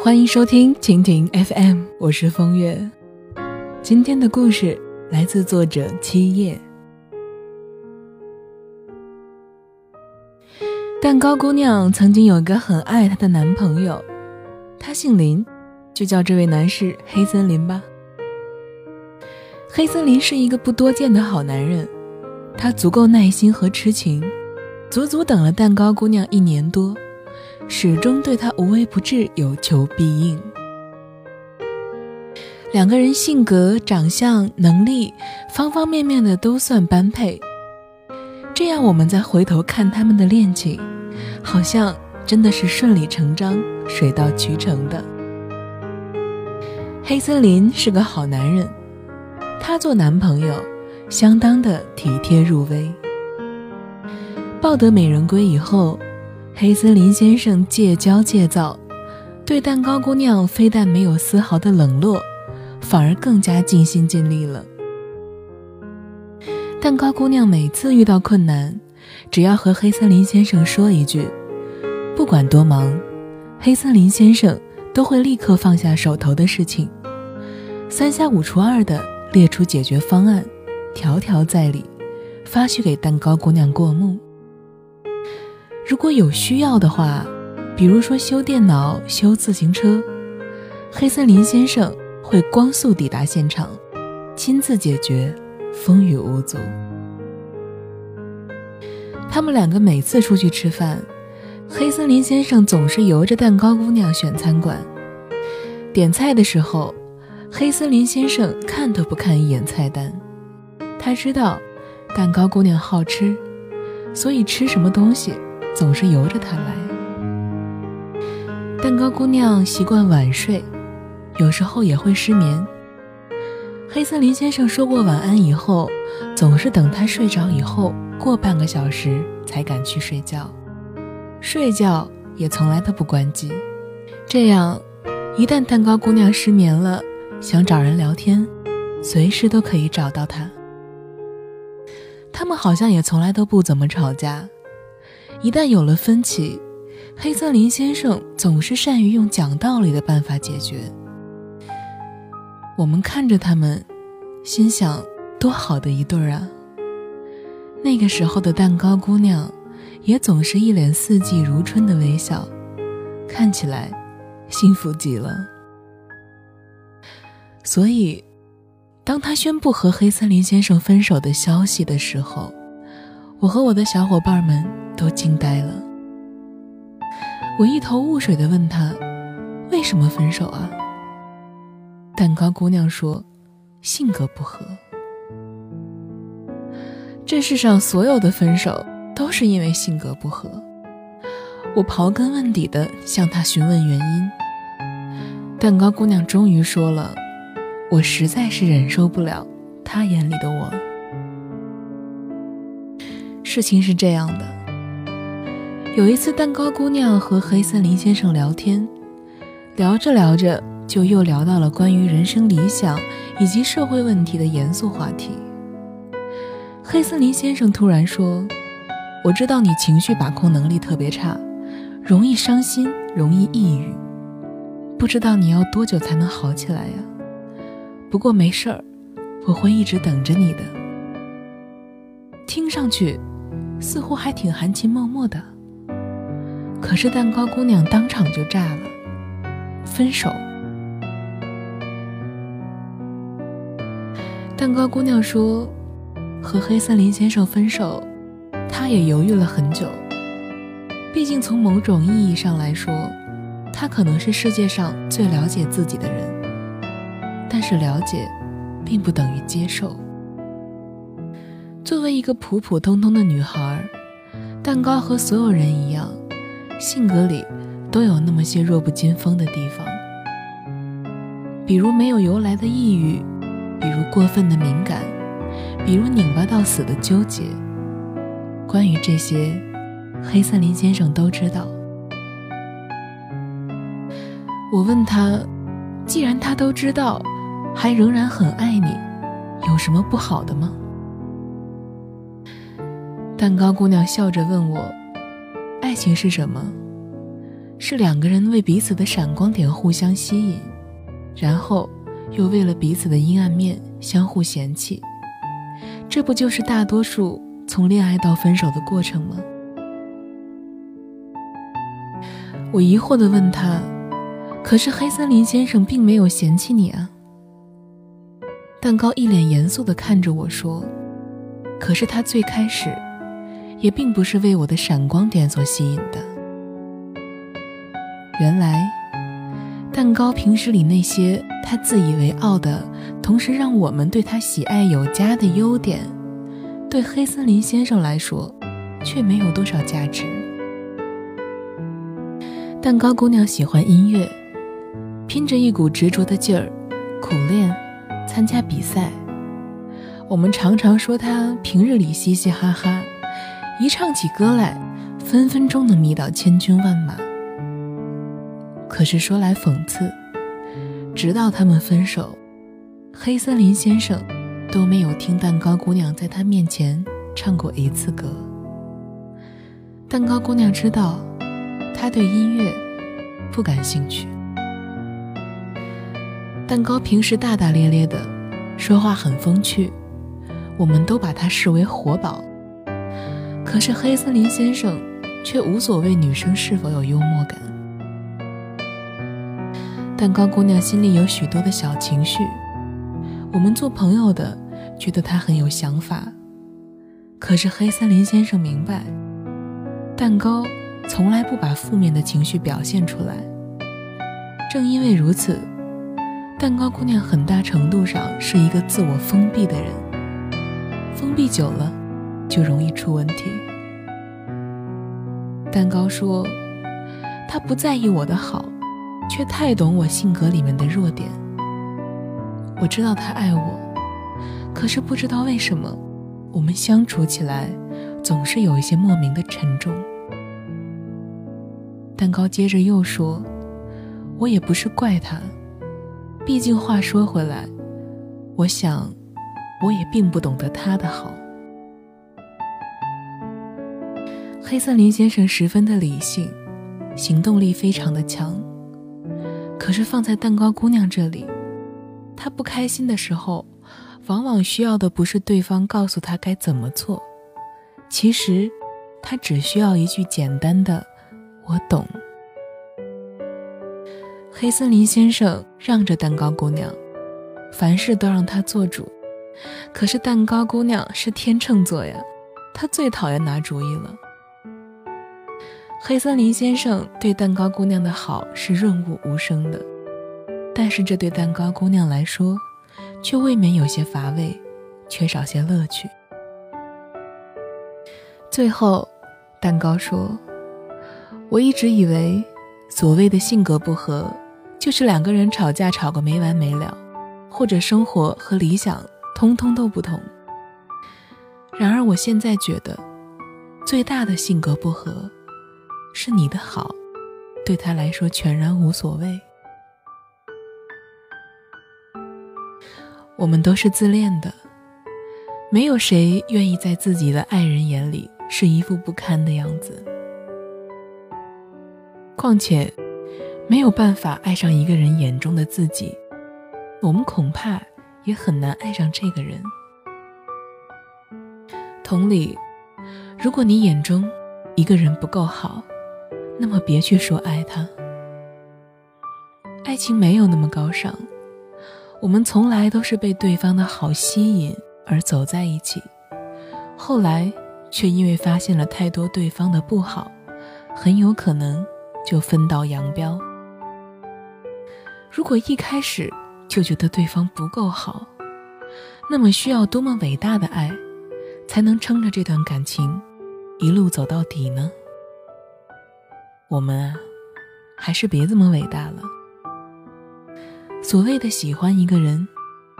欢迎收听蜻蜓 FM，我是风月。今天的故事来自作者七叶。蛋糕姑娘曾经有一个很爱她的男朋友，他姓林，就叫这位男士黑森林吧。黑森林是一个不多见的好男人，他足够耐心和痴情，足足等了蛋糕姑娘一年多。始终对他无微不至，有求必应。两个人性格、长相、能力，方方面面的都算般配。这样，我们再回头看他们的恋情，好像真的是顺理成章、水到渠成的。黑森林是个好男人，他做男朋友相当的体贴入微。抱得美人归以后。黑森林先生戒骄戒躁，对蛋糕姑娘非但没有丝毫的冷落，反而更加尽心尽力了。蛋糕姑娘每次遇到困难，只要和黑森林先生说一句，不管多忙，黑森林先生都会立刻放下手头的事情，三下五除二的列出解决方案，条条在理，发去给蛋糕姑娘过目。如果有需要的话，比如说修电脑、修自行车，黑森林先生会光速抵达现场，亲自解决，风雨无阻。他们两个每次出去吃饭，黑森林先生总是由着蛋糕姑娘选餐馆。点菜的时候，黑森林先生看都不看一眼菜单，他知道蛋糕姑娘好吃，所以吃什么东西。总是由着他来。蛋糕姑娘习惯晚睡，有时候也会失眠。黑森林先生说过晚安以后，总是等她睡着以后过半个小时才敢去睡觉，睡觉也从来都不关机。这样，一旦蛋糕姑娘失眠了，想找人聊天，随时都可以找到他。他们好像也从来都不怎么吵架。一旦有了分歧，黑森林先生总是善于用讲道理的办法解决。我们看着他们，心想：多好的一对儿啊！那个时候的蛋糕姑娘，也总是一脸四季如春的微笑，看起来幸福极了。所以，当他宣布和黑森林先生分手的消息的时候，我和我的小伙伴们都惊呆了。我一头雾水地问他：“为什么分手啊？”蛋糕姑娘说：“性格不合。”这世上所有的分手都是因为性格不合。我刨根问底地向她询问原因。蛋糕姑娘终于说了：“我实在是忍受不了他眼里的我。”事情是这样的，有一次，蛋糕姑娘和黑森林先生聊天，聊着聊着，就又聊到了关于人生理想以及社会问题的严肃话题。黑森林先生突然说：“我知道你情绪把控能力特别差，容易伤心，容易抑郁，不知道你要多久才能好起来呀？不过没事儿，我会一直等着你的。”听上去。似乎还挺含情脉脉的，可是蛋糕姑娘当场就炸了，分手。蛋糕姑娘说，和黑森林先生分手，她也犹豫了很久。毕竟从某种意义上来说，他可能是世界上最了解自己的人。但是了解，并不等于接受。作为一个普普通通的女孩，蛋糕和所有人一样，性格里都有那么些弱不禁风的地方，比如没有由来的抑郁，比如过分的敏感，比如拧巴到死的纠结。关于这些，黑森林先生都知道。我问他，既然他都知道，还仍然很爱你，有什么不好的吗？蛋糕姑娘笑着问我：“爱情是什么？是两个人为彼此的闪光点互相吸引，然后又为了彼此的阴暗面相互嫌弃。这不就是大多数从恋爱到分手的过程吗？我疑惑地问他：“可是黑森林先生并没有嫌弃你啊？”蛋糕一脸严肃地看着我说：“可是他最开始，也并不是为我的闪光点所吸引的。原来，蛋糕平时里那些他自以为傲的，同时让我们对他喜爱有加的优点，对黑森林先生来说，却没有多少价值。蛋糕姑娘喜欢音乐，拼着一股执着的劲儿，苦练。”参加比赛，我们常常说他平日里嘻嘻哈哈，一唱起歌来，分分钟能迷倒千军万马。可是说来讽刺，直到他们分手，黑森林先生都没有听蛋糕姑娘在他面前唱过一次歌。蛋糕姑娘知道，他对音乐不感兴趣。蛋糕平时大大咧咧的，说话很风趣，我们都把他视为活宝。可是黑森林先生却无所谓女生是否有幽默感。蛋糕姑娘心里有许多的小情绪，我们做朋友的觉得她很有想法，可是黑森林先生明白，蛋糕从来不把负面的情绪表现出来。正因为如此。蛋糕姑娘很大程度上是一个自我封闭的人，封闭久了就容易出问题。蛋糕说：“他不在意我的好，却太懂我性格里面的弱点。我知道他爱我，可是不知道为什么，我们相处起来总是有一些莫名的沉重。”蛋糕接着又说：“我也不是怪他。”毕竟话说回来，我想，我也并不懂得他的好。黑森林先生十分的理性，行动力非常的强。可是放在蛋糕姑娘这里，她不开心的时候，往往需要的不是对方告诉她该怎么做，其实，她只需要一句简单的“我懂”。黑森林先生让着蛋糕姑娘，凡事都让她做主。可是蛋糕姑娘是天秤座呀，她最讨厌拿主意了。黑森林先生对蛋糕姑娘的好是润物无声的，但是这对蛋糕姑娘来说，却未免有些乏味，缺少些乐趣。最后，蛋糕说：“我一直以为，所谓的性格不合。”就是两个人吵架吵个没完没了，或者生活和理想通通都不同。然而我现在觉得，最大的性格不合，是你的好，对他来说全然无所谓。我们都是自恋的，没有谁愿意在自己的爱人眼里是一副不堪的样子。况且。没有办法爱上一个人眼中的自己，我们恐怕也很难爱上这个人。同理，如果你眼中一个人不够好，那么别去说爱他。爱情没有那么高尚，我们从来都是被对方的好吸引而走在一起，后来却因为发现了太多对方的不好，很有可能就分道扬镳。如果一开始就觉得对方不够好，那么需要多么伟大的爱，才能撑着这段感情一路走到底呢？我们啊，还是别这么伟大了。所谓的喜欢一个人，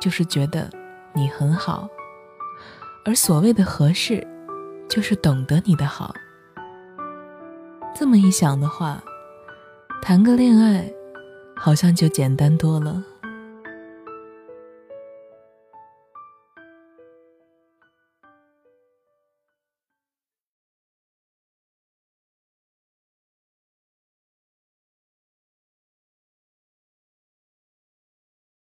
就是觉得你很好；而所谓的合适，就是懂得你的好。这么一想的话，谈个恋爱。好像就简单多了。